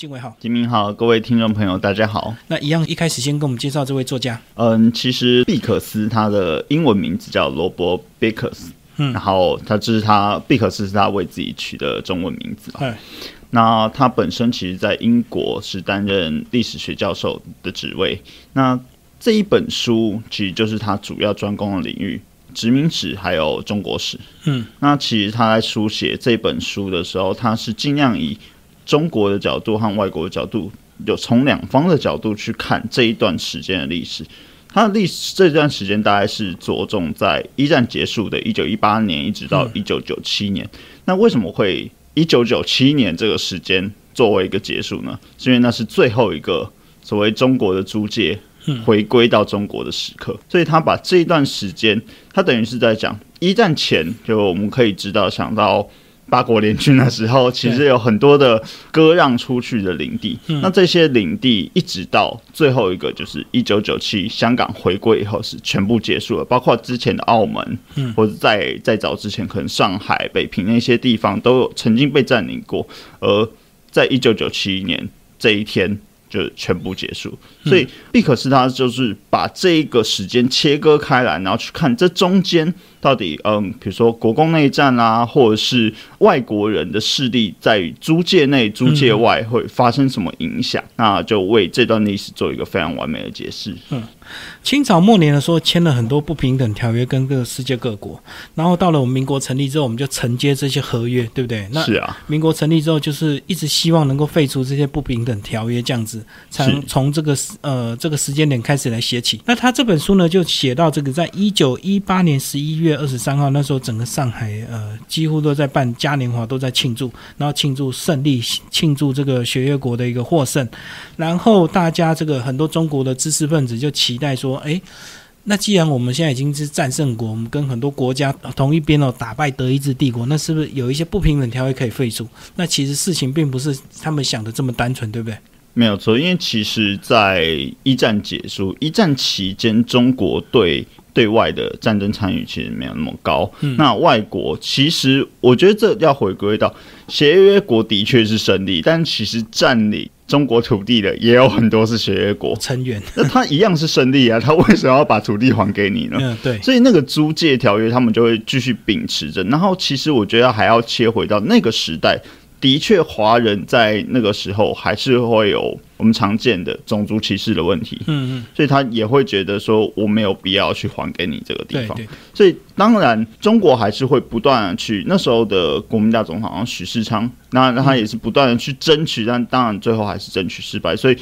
金伟好，金明好，各位听众朋友，大家好。那一样，一开始先跟我们介绍这位作家。嗯，其实毕可斯他的英文名字叫罗伯·贝克斯，嗯，然后他这是他毕可斯是他为自己取的中文名字。对，那他本身其实在英国是担任历史学教授的职位。那这一本书其实就是他主要专攻的领域，殖民史还有中国史。嗯，那其实他在书写这本书的时候，他是尽量以中国的角度和外国的角度，有从两方的角度去看这一段时间的历史。它的历史这段时间大概是着重在一战结束的一九一八年一直到一九九七年。那为什么会一九九七年这个时间作为一个结束呢？是因为那是最后一个所谓中国的租界回归到中国的时刻，所以他把这一段时间，他等于是在讲一战前，就我们可以知道想到。八国联军的时候，其实有很多的割让出去的领地。那这些领地一直到最后一个，就是一九九七香港回归以后，是全部结束了。包括之前的澳门，嗯或者在在早之前，可能上海、北平那些地方都有曾经被占领过。而在一九九七年这一天。就全部结束，所以毕可斯他就是把这一个时间切割开来，然后去看这中间到底，嗯，比如说国共内战啊，或者是外国人的势力在租界内、租界外会发生什么影响，那就为这段历史做一个非常完美的解释。嗯。清朝末年的时候，签了很多不平等条约，跟各世界各国。然后到了我们民国成立之后，我们就承接这些合约，对不对？那是啊。民国成立之后，就是一直希望能够废除这些不平等条约，这样子，才从这个呃这个时间点开始来写起。那他这本书呢，就写到这个，在一九一八年十一月月二十三号，那时候整个上海呃几乎都在办嘉年华，都在庆祝，然后庆祝胜利，庆祝这个学业国的一个获胜。然后大家这个很多中国的知识分子就期待说，哎，那既然我们现在已经是战胜国，我们跟很多国家同一边哦，打败德意志帝国，那是不是有一些不平等条约可以废除？那其实事情并不是他们想的这么单纯，对不对？没有错，因为其实，在一战结束、一战期间，中国对对外的战争参与其实没有那么高。那外国其实，我觉得这要回归到协约国的确是胜利，但其实占领。中国土地的也有很多是协约国成员，那他一样是胜利啊，他为什么要把土地还给你呢？嗯，对，所以那个租借条约他们就会继续秉持着。然后其实我觉得还要切回到那个时代。的确，华人在那个时候还是会有我们常见的种族歧视的问题。嗯嗯，所以他也会觉得说，我没有必要去还给你这个地方。对，所以当然，中国还是会不断的去那时候的国民大总统许世昌，那他也是不断的去争取，但当然最后还是争取失败，所以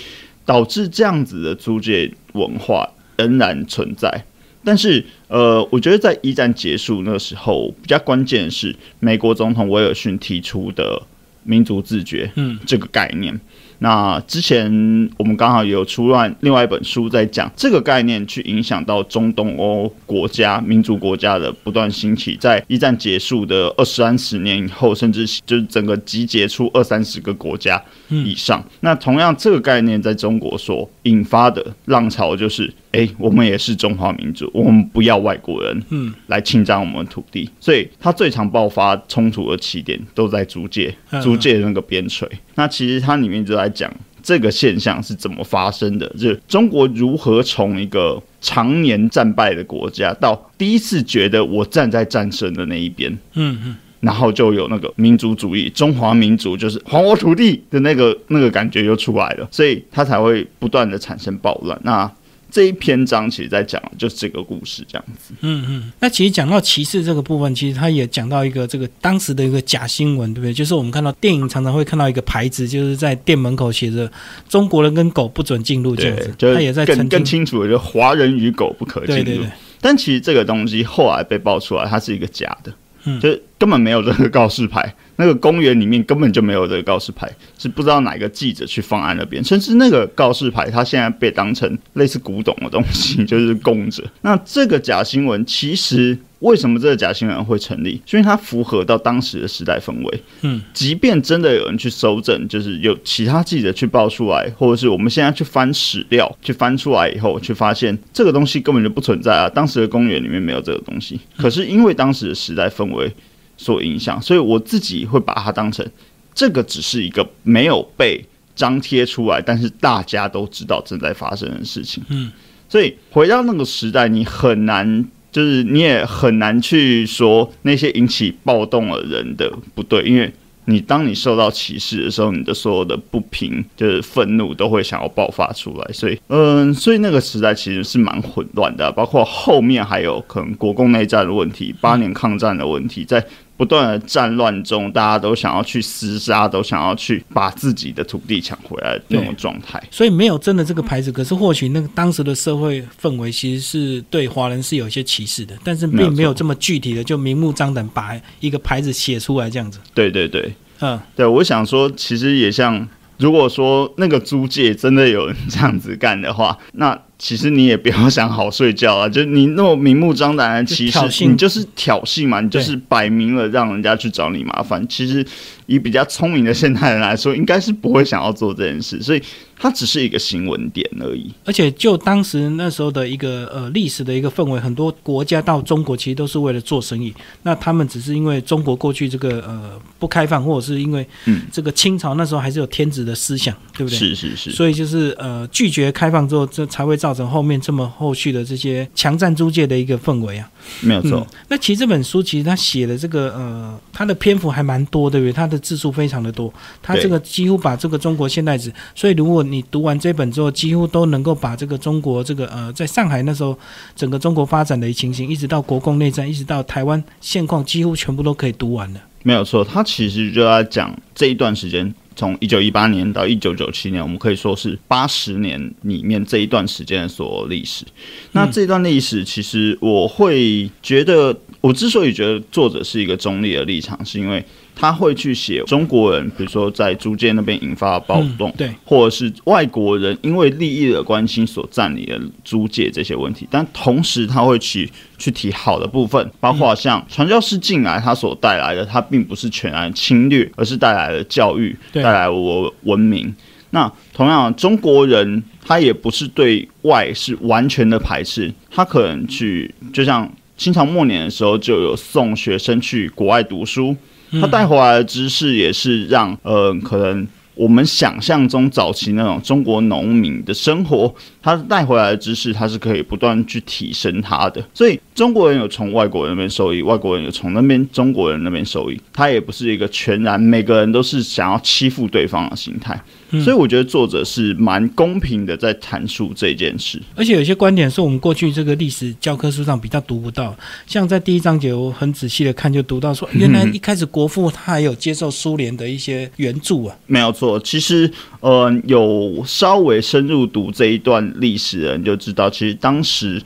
导致这样子的租界文化仍然存在。但是，呃，我觉得在一战结束那个时候，比较关键的是美国总统威尔逊提出的。民族自觉，嗯，这个概念。那之前我们刚好有出乱另外一本书在讲这个概念，去影响到中东欧国家、民族国家的不断兴起，在一战结束的二三十年以后，甚至就是整个集结出二三十个国家以上。那同样这个概念在中国所引发的浪潮，就是哎，我们也是中华民族，我们不要外国人，嗯，来侵占我们土地。所以它最常爆发冲突的起点都在租界，租界那个边陲。那其实它里面就在讲这个现象是怎么发生的，就是中国如何从一个常年战败的国家，到第一次觉得我站在战胜的那一边，嗯嗯，然后就有那个民族主义，中华民族就是还我土地的那个那个感觉就出来了，所以它才会不断的产生暴乱。那这一篇章其实在讲就是这个故事这样子。嗯嗯，那其实讲到歧视这个部分，其实他也讲到一个这个当时的一个假新闻，对不对？就是我们看到电影常常会看到一个牌子，就是在店门口写着“中国人跟狗不准进入”这样子。他也在更更清楚的，就华人与狗不可进入。对对对。但其实这个东西后来被爆出来，它是一个假的，嗯，就是根本没有这个告示牌。那个公园里面根本就没有这个告示牌，是不知道哪个记者去放在那边，甚至那个告示牌，它现在被当成类似古董的东西，就是供着。那这个假新闻，其实为什么这个假新闻会成立？因为它符合到当时的时代氛围。嗯，即便真的有人去搜证，就是有其他记者去报出来，或者是我们现在去翻史料，去翻出来以后，去发现这个东西根本就不存在啊！当时的公园里面没有这个东西，可是因为当时的时代氛围。所影响，所以我自己会把它当成这个只是一个没有被张贴出来，但是大家都知道正在发生的事情。嗯，所以回到那个时代，你很难，就是你也很难去说那些引起暴动的人的不对，因为你当你受到歧视的时候，你的所有的不平就是愤怒都会想要爆发出来。所以，嗯，所以那个时代其实是蛮混乱的，包括后面还有可能国共内战的问题、八年抗战的问题，在。不断的战乱中，大家都想要去厮杀，都想要去把自己的土地抢回来那种状态。所以没有真的这个牌子，可是或许那个当时的社会氛围其实是对华人是有一些歧视的，但是并没有这么具体的就明目张胆把一个牌子写出来这样子。对对对，嗯，对，我想说，其实也像，如果说那个租界真的有人这样子干的话，那。其实你也不要想好睡觉啊，就你那么明目张胆的歧视，你就是挑衅嘛，你就是摆明了让人家去找你麻烦。其实以比较聪明的现代人来说，应该是不会想要做这件事，所以它只是一个新闻点而已。而且就当时那时候的一个呃历史的一个氛围，很多国家到中国其实都是为了做生意，那他们只是因为中国过去这个呃不开放，或者是因为这个清朝那时候还是有天子的思想，对不对？是是是。所以就是呃拒绝开放之后，这才会造。造成后面这么后续的这些强占租界的一个氛围啊，没有错。那其实这本书其实他写的这个呃，他的篇幅还蛮多，对不对？他的字数非常的多，他这个几乎把这个中国现代史，所以如果你读完这本之后，几乎都能够把这个中国这个呃，在上海那时候整个中国发展的情形，一直到国共内战，一直到台湾现况，几乎全部都可以读完了。没有错，他其实就在讲这一段时间。从一九一八年到一九九七年，我们可以说是八十年里面这一段时间的所有历史。那这段历史，其实我会觉得，我之所以觉得作者是一个中立的立场，是因为。他会去写中国人，比如说在租界那边引发暴动，对，或者是外国人因为利益的关心所占领的租界这些问题。但同时他会去去提好的部分，包括像传教士进来他所带来的，他并不是全然侵略，而是带来了教育，带来我文明。那同样，中国人他也不是对外是完全的排斥，他可能去，就像清朝末年的时候就有送学生去国外读书。他带回来的知识也是让呃，可能我们想象中早期那种中国农民的生活，他带回来的知识，他是可以不断去提升他的。所以中国人有从外国人那边受益，外国人有从那边中国人那边受益，他也不是一个全然每个人都是想要欺负对方的心态。所以我觉得作者是蛮公平的，在阐述这件事。而且有些观点是我们过去这个历史教科书上比较读不到，像在第一章节，我很仔细的看，就读到说，原来一开始国父他还有接受苏联的一些援助啊。没有错，其实呃，有稍微深入读这一段历史的人就知道，其实当时。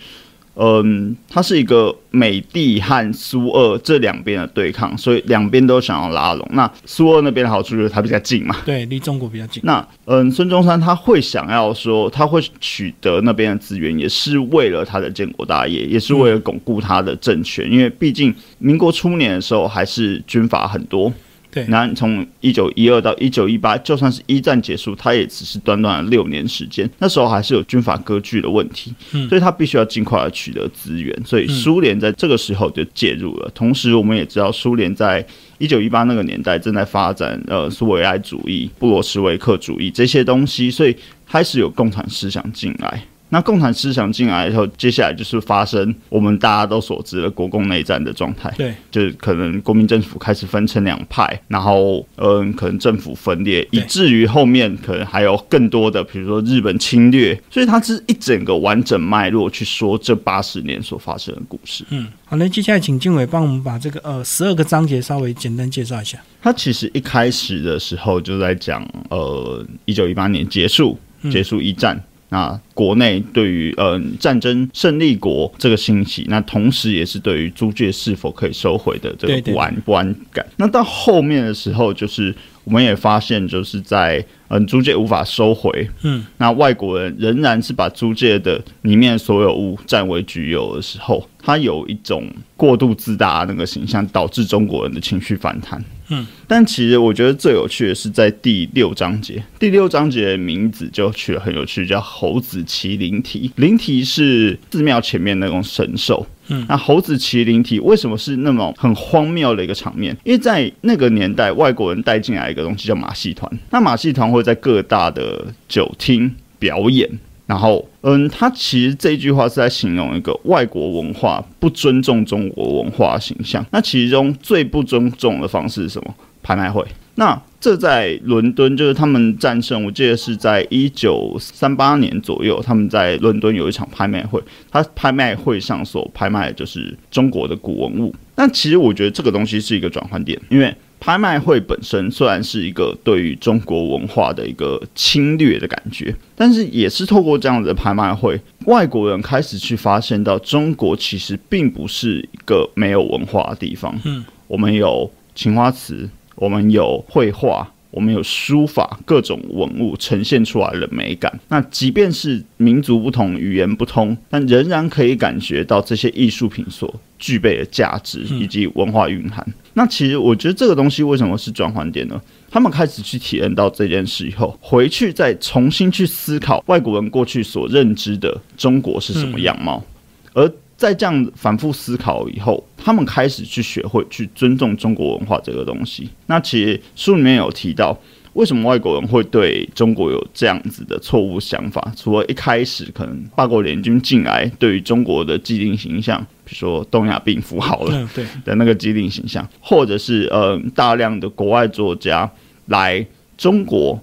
嗯，它是一个美帝和苏俄这两边的对抗，所以两边都想要拉拢。那苏俄那边的好处就是它比较近嘛，对，离中国比较近。那嗯，孙中山他会想要说，他会取得那边的资源，也是为了他的建国大业，也是为了巩固他的政权。因为毕竟民国初年的时候，还是军阀很多。对，那从一九一二到一九一八，就算是一战结束，它也只是短短的六年时间。那时候还是有军阀割据的问题，所以它必须要尽快的取得资源。所以苏联在这个时候就介入了。同时，我们也知道苏联在一九一八那个年代正在发展呃苏维埃主义、布罗什维克主义这些东西，所以开始有共产思想进来。那共产思想进来以后，接下来就是发生我们大家都所知的国共内战的状态。对，就是可能国民政府开始分成两派，然后嗯，可能政府分裂，以至于后面可能还有更多的，比如说日本侵略。所以它是一整个完整脉络去说这八十年所发生的故事。嗯，好那，接下来请静伟帮我们把这个呃十二个章节稍微简单介绍一下。它其实一开始的时候就在讲呃，一九一八年结束，结束一战。那国内对于呃战争胜利国这个兴起，那同时也是对于租界是否可以收回的这个不安不安感。那到后面的时候，就是我们也发现，就是在嗯租界无法收回，嗯，那外国人仍然是把租界的里面所有物占为己有的时候，他有一种过度自大那个形象，导致中国人的情绪反弹。嗯，但其实我觉得最有趣的是在第六章节，第六章节的名字就取得很有趣，叫猴子骑灵蹄。灵蹄是寺庙前面那种神兽。那猴子麒麟体为什么是那么很荒谬的一个场面？因为在那个年代，外国人带进来一个东西叫马戏团，那马戏团会在各大的酒厅表演。然后，嗯，他其实这句话是在形容一个外国文化不尊重中国文化形象。那其中最不尊重的方式是什么？拍卖会。那这在伦敦，就是他们战胜，我记得是在一九三八年左右，他们在伦敦有一场拍卖会，他拍卖会上所拍卖的就是中国的古文物。但其实我觉得这个东西是一个转换点，因为。拍卖会本身虽然是一个对于中国文化的一个侵略的感觉，但是也是透过这样子的拍卖会，外国人开始去发现到中国其实并不是一个没有文化的地方。嗯，我们有青花瓷，我们有绘画。我们有书法各种文物呈现出来的美感，那即便是民族不同、语言不通，但仍然可以感觉到这些艺术品所具备的价值以及文化蕴含。那其实我觉得这个东西为什么是转换点呢？他们开始去体验到这件事以后，回去再重新去思考外国人过去所认知的中国是什么样貌，而。在这样反复思考以后，他们开始去学会去尊重中国文化这个东西。那其实书里面有提到，为什么外国人会对中国有这样子的错误想法？除了一开始可能八国联军进来对于中国的既定形象，比如说东亚病夫好了，对的那个既定形象，或者是呃大量的国外作家来中国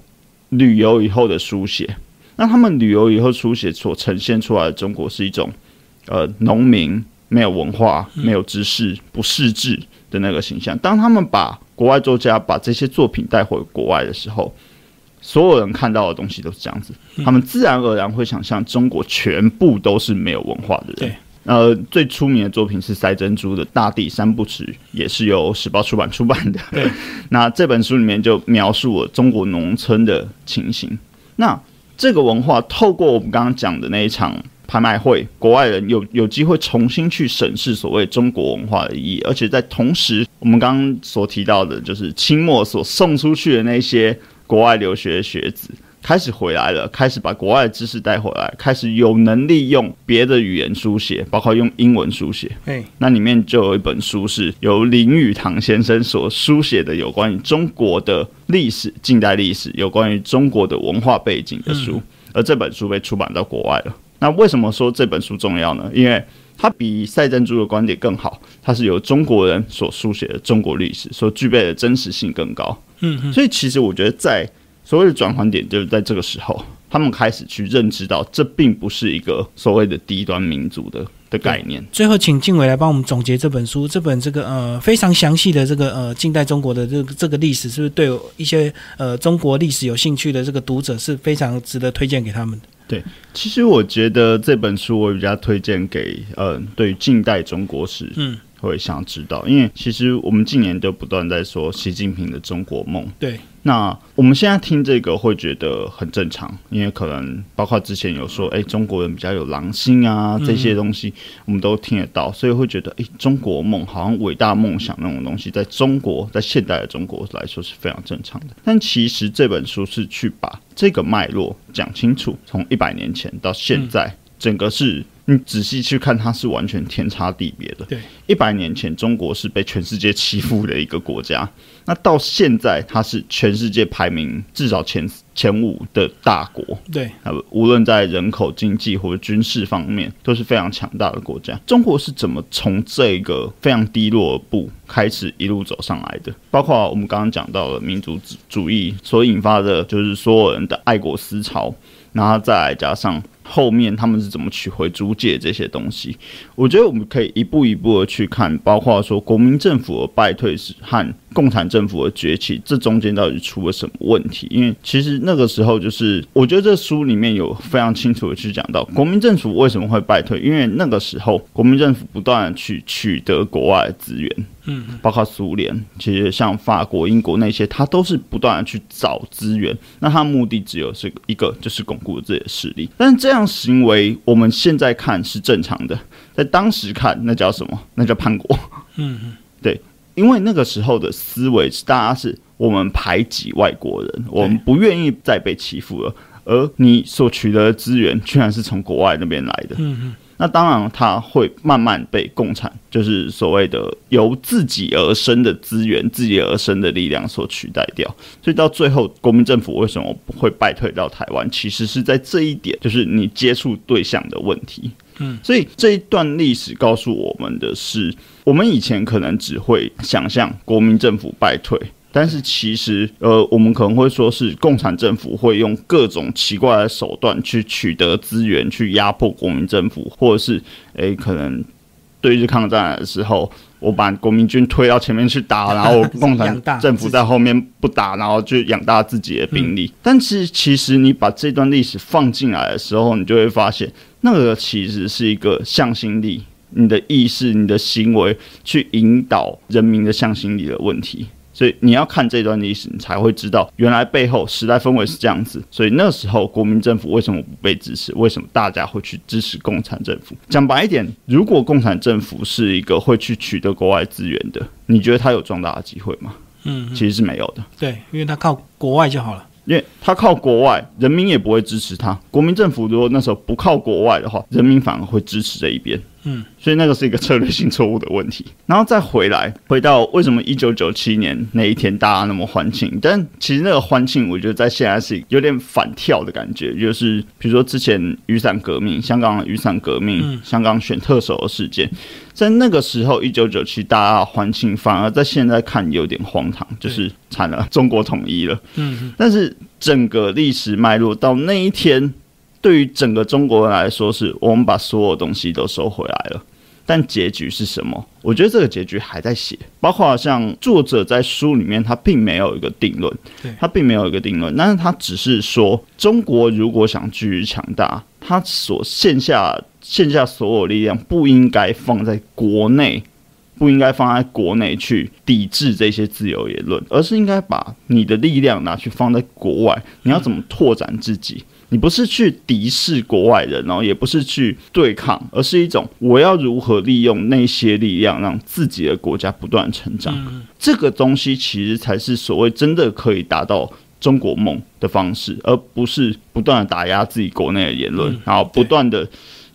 旅游以后的书写，那他们旅游以后书写所呈现出来的中国是一种。呃，农民没有文化、没有知识、不识字的那个形象。当他们把国外作家把这些作品带回国外的时候，所有人看到的东西都是这样子，他们自然而然会想象中国全部都是没有文化的人。对，呃，最出名的作品是塞珍珠的《大地三部曲》，也是由时报出版出版的。对，那这本书里面就描述了中国农村的情形。那这个文化透过我们刚刚讲的那一场。拍卖会，国外人有有机会重新去审视所谓中国文化的意义，而且在同时，我们刚刚所提到的，就是清末所送出去的那些国外留学学子开始回来了，开始把国外的知识带回来，开始有能力用别的语言书写，包括用英文书写。哎，那里面就有一本书是由林语堂先生所书写的，有关于中国的历史、近代历史，有关于中国的文化背景的书，而这本书被出版到国外了。那为什么说这本书重要呢？因为它比赛珍珠的观点更好，它是由中国人所书写的中国历史，所具备的真实性更高。嗯，所以其实我觉得，在所谓的转换点，就是在这个时候，他们开始去认知到，这并不是一个所谓的低端民族的。的概念。最后，请静伟来帮我们总结这本书。这本这个呃非常详细的这个呃近代中国的这个这个历史，是不是对一些呃中国历史有兴趣的这个读者是非常值得推荐给他们的？对，其实我觉得这本书我比较推荐给呃对近代中国史嗯会想知道，因为其实我们近年都不断在说习近平的中国梦。对。那我们现在听这个会觉得很正常，因为可能包括之前有说，哎，中国人比较有狼性啊，这些东西我们都听得到，所以会觉得，哎，中国梦好像伟大梦想那种东西，在中国，在现代的中国来说是非常正常的。但其实这本书是去把这个脉络讲清楚，从一百年前到现在，整个是。你仔细去看，它是完全天差地别的。对，一百年前中国是被全世界欺负的一个国家，那到现在它是全世界排名至少前前五的大国。对，啊，无论在人口、经济或者军事方面都是非常强大的国家。中国是怎么从这个非常低落的步开始一路走上来的？包括我们刚刚讲到了民族主义所引发的，就是所有人的爱国思潮，然后再加上。后面他们是怎么取回租界这些东西？我觉得我们可以一步一步的去看，包括说国民政府的败退是和共产政府的崛起，这中间到底出了什么问题？因为其实那个时候就是，我觉得这书里面有非常清楚的去讲到国民政府为什么会败退，因为那个时候国民政府不断的去取得国外的资源。嗯，包括苏联，其实像法国、英国那些，他都是不断的去找资源。那他目的只有是一个，就是巩固自己的势力。但这样行为，我们现在看是正常的，在当时看那叫什么？那叫叛国。嗯嗯，对，因为那个时候的思维是，大家是我们排挤外国人，我们不愿意再被欺负了。而你所取得的资源，居然是从国外那边来的。嗯嗯。那当然它会慢慢被共产，就是所谓的由自己而生的资源、自己而生的力量所取代掉。所以到最后，国民政府为什么会败退到台湾？其实是在这一点，就是你接触对象的问题。嗯，所以这一段历史告诉我们的是，我们以前可能只会想象国民政府败退。但是其实，呃，我们可能会说是共产政府会用各种奇怪的手段去取得资源，去压迫国民政府，或者是，诶，可能对日抗战的时候，我把国民军推到前面去打，然后共产政府在后面不打，然后就养大自己的兵力。但是其实你把这段历史放进来的时候，你就会发现，那个其实是一个向心力，你的意识、你的行为去引导人民的向心力的问题。所以你要看这段历史，你才会知道原来背后时代氛围是这样子。所以那时候国民政府为什么不被支持？为什么大家会去支持共产政府？讲白一点，如果共产政府是一个会去取得国外资源的，你觉得他有壮大的机会吗？嗯，其实是没有的。对，因为他靠国外就好了。因为他靠国外，人民也不会支持他。国民政府如果那时候不靠国外的话，人民反而会支持这一边。嗯，所以那个是一个策略性错误的问题。然后再回来，回到为什么一九九七年那一天大家那么欢庆？但其实那个欢庆，我觉得在现在是有点反跳的感觉。就是比如说之前雨伞革命、香港雨伞革命、香港选特首的事件，在那个时候一九九七大家欢庆，反而在现在看有点荒唐，就是惨了，中国统一了。嗯，但是整个历史脉络到那一天。对于整个中国人来说，是我们把所有东西都收回来了，但结局是什么？我觉得这个结局还在写，包括像作者在书里面，他并没有一个定论，他并没有一个定论，但是他只是说，中国如果想继续强大，他所线下线下所有力量不应该放在国内，不应该放在国内去抵制这些自由言论，而是应该把你的力量拿去放在国外，你要怎么拓展自己？你不是去敌视国外人，然后也不是去对抗，而是一种我要如何利用那些力量，让自己的国家不断成长。这个东西其实才是所谓真的可以达到中国梦的方式，而不是不断的打压自己国内的言论，然后不断的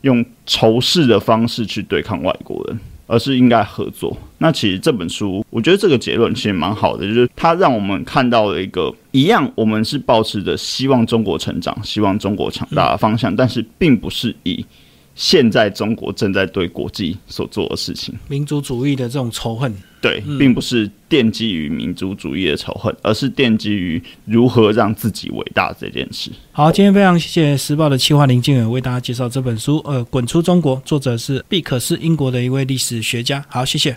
用仇视的方式去对抗外国人。而是应该合作。那其实这本书，我觉得这个结论其实蛮好的，就是它让我们看到了一个一样，我们是保持着希望中国成长、希望中国强大的方向，但是并不是以。现在中国正在对国际所做的事情，民族主义的这种仇恨，对，并不是奠基于民族主义的仇恨，而是奠基于如何让自己伟大这件事。好，今天非常谢谢时报的企划林静远为大家介绍这本书，呃，《滚出中国》，作者是毕可是英国的一位历史学家。好，谢谢。